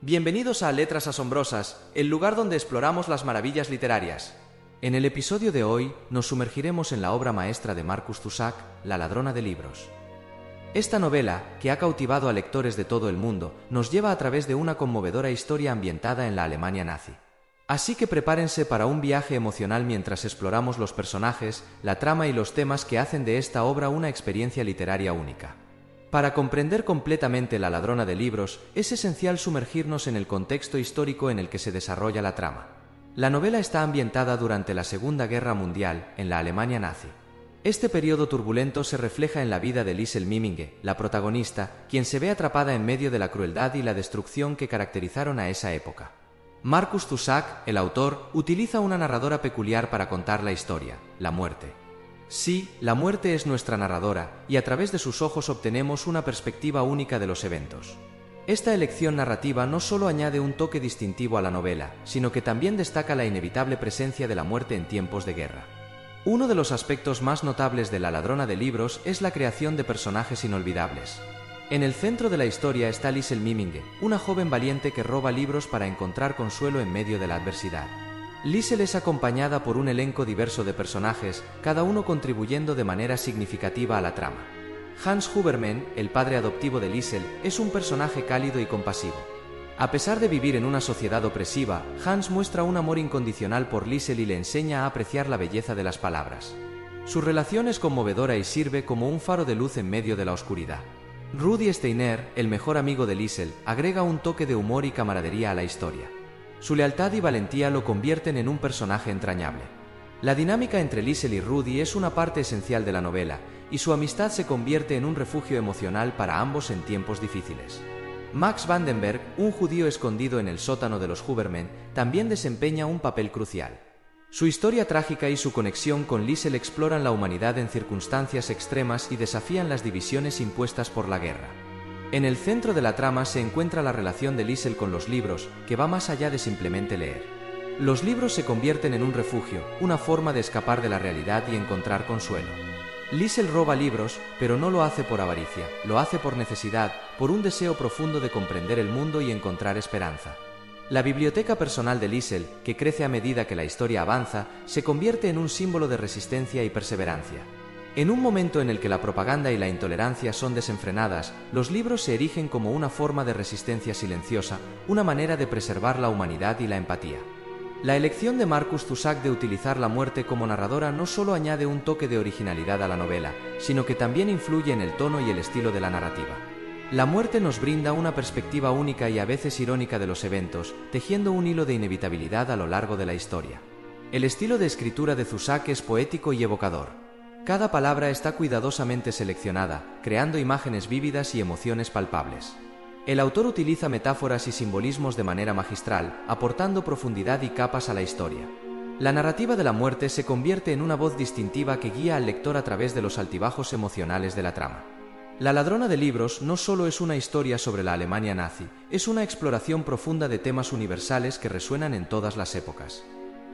Bienvenidos a Letras Asombrosas, el lugar donde exploramos las maravillas literarias. En el episodio de hoy nos sumergiremos en la obra maestra de Marcus Zusak, La ladrona de libros. Esta novela, que ha cautivado a lectores de todo el mundo, nos lleva a través de una conmovedora historia ambientada en la Alemania nazi. Así que prepárense para un viaje emocional mientras exploramos los personajes, la trama y los temas que hacen de esta obra una experiencia literaria única. Para comprender completamente La ladrona de libros, es esencial sumergirnos en el contexto histórico en el que se desarrolla la trama. La novela está ambientada durante la Segunda Guerra Mundial, en la Alemania nazi. Este periodo turbulento se refleja en la vida de Liesel Miminge, la protagonista, quien se ve atrapada en medio de la crueldad y la destrucción que caracterizaron a esa época. Marcus Zusak, el autor, utiliza una narradora peculiar para contar la historia, la muerte. Sí, la muerte es nuestra narradora, y a través de sus ojos obtenemos una perspectiva única de los eventos. Esta elección narrativa no solo añade un toque distintivo a la novela, sino que también destaca la inevitable presencia de la muerte en tiempos de guerra. Uno de los aspectos más notables de La ladrona de libros es la creación de personajes inolvidables. En el centro de la historia está Liesel Miminge, una joven valiente que roba libros para encontrar consuelo en medio de la adversidad. Liesel es acompañada por un elenco diverso de personajes, cada uno contribuyendo de manera significativa a la trama. Hans Huberman, el padre adoptivo de Liesel, es un personaje cálido y compasivo. A pesar de vivir en una sociedad opresiva, Hans muestra un amor incondicional por Liesel y le enseña a apreciar la belleza de las palabras. Su relación es conmovedora y sirve como un faro de luz en medio de la oscuridad. Rudy Steiner, el mejor amigo de Liesel, agrega un toque de humor y camaradería a la historia. Su lealtad y valentía lo convierten en un personaje entrañable. La dinámica entre Liesel y Rudy es una parte esencial de la novela, y su amistad se convierte en un refugio emocional para ambos en tiempos difíciles. Max Vandenberg, un judío escondido en el sótano de los Hubermen, también desempeña un papel crucial. Su historia trágica y su conexión con Liesel exploran la humanidad en circunstancias extremas y desafían las divisiones impuestas por la guerra. En el centro de la trama se encuentra la relación de Liesel con los libros, que va más allá de simplemente leer. Los libros se convierten en un refugio, una forma de escapar de la realidad y encontrar consuelo. Liesel roba libros, pero no lo hace por avaricia, lo hace por necesidad, por un deseo profundo de comprender el mundo y encontrar esperanza. La biblioteca personal de Liesel, que crece a medida que la historia avanza, se convierte en un símbolo de resistencia y perseverancia. En un momento en el que la propaganda y la intolerancia son desenfrenadas, los libros se erigen como una forma de resistencia silenciosa, una manera de preservar la humanidad y la empatía. La elección de Marcus Zusak de utilizar la muerte como narradora no solo añade un toque de originalidad a la novela, sino que también influye en el tono y el estilo de la narrativa. La muerte nos brinda una perspectiva única y a veces irónica de los eventos, tejiendo un hilo de inevitabilidad a lo largo de la historia. El estilo de escritura de Zusak es poético y evocador. Cada palabra está cuidadosamente seleccionada, creando imágenes vívidas y emociones palpables. El autor utiliza metáforas y simbolismos de manera magistral, aportando profundidad y capas a la historia. La narrativa de la muerte se convierte en una voz distintiva que guía al lector a través de los altibajos emocionales de la trama. La ladrona de libros no solo es una historia sobre la Alemania nazi, es una exploración profunda de temas universales que resuenan en todas las épocas.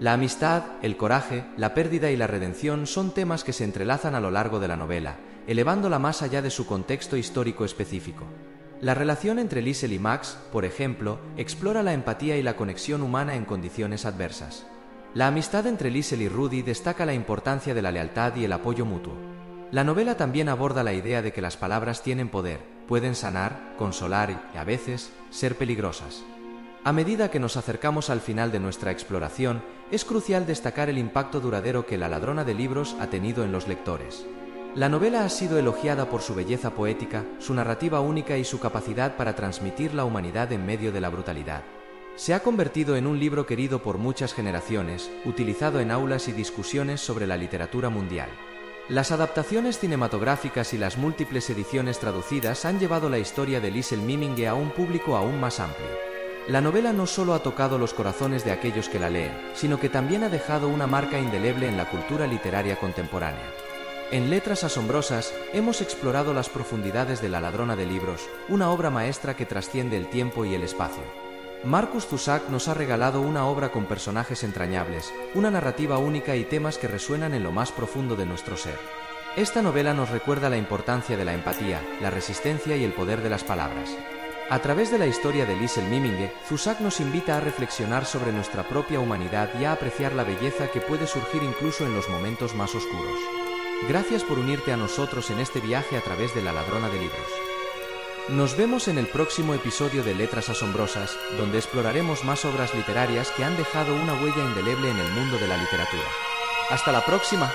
La amistad, el coraje, la pérdida y la redención son temas que se entrelazan a lo largo de la novela, elevándola más allá de su contexto histórico específico. La relación entre Liesel y Max, por ejemplo, explora la empatía y la conexión humana en condiciones adversas. La amistad entre Liesel y Rudy destaca la importancia de la lealtad y el apoyo mutuo. La novela también aborda la idea de que las palabras tienen poder, pueden sanar, consolar y, a veces, ser peligrosas. A medida que nos acercamos al final de nuestra exploración, es crucial destacar el impacto duradero que La ladrona de libros ha tenido en los lectores. La novela ha sido elogiada por su belleza poética, su narrativa única y su capacidad para transmitir la humanidad en medio de la brutalidad. Se ha convertido en un libro querido por muchas generaciones, utilizado en aulas y discusiones sobre la literatura mundial. Las adaptaciones cinematográficas y las múltiples ediciones traducidas han llevado la historia de Liesel Miminge a un público aún más amplio. La novela no solo ha tocado los corazones de aquellos que la leen, sino que también ha dejado una marca indeleble en la cultura literaria contemporánea. En Letras Asombrosas hemos explorado las profundidades de La ladrona de libros, una obra maestra que trasciende el tiempo y el espacio. Marcus Zusak nos ha regalado una obra con personajes entrañables, una narrativa única y temas que resuenan en lo más profundo de nuestro ser. Esta novela nos recuerda la importancia de la empatía, la resistencia y el poder de las palabras. A través de la historia de Liesel Miminge, Zusak nos invita a reflexionar sobre nuestra propia humanidad y a apreciar la belleza que puede surgir incluso en los momentos más oscuros. Gracias por unirte a nosotros en este viaje a través de la ladrona de libros. Nos vemos en el próximo episodio de Letras Asombrosas, donde exploraremos más obras literarias que han dejado una huella indeleble en el mundo de la literatura. Hasta la próxima.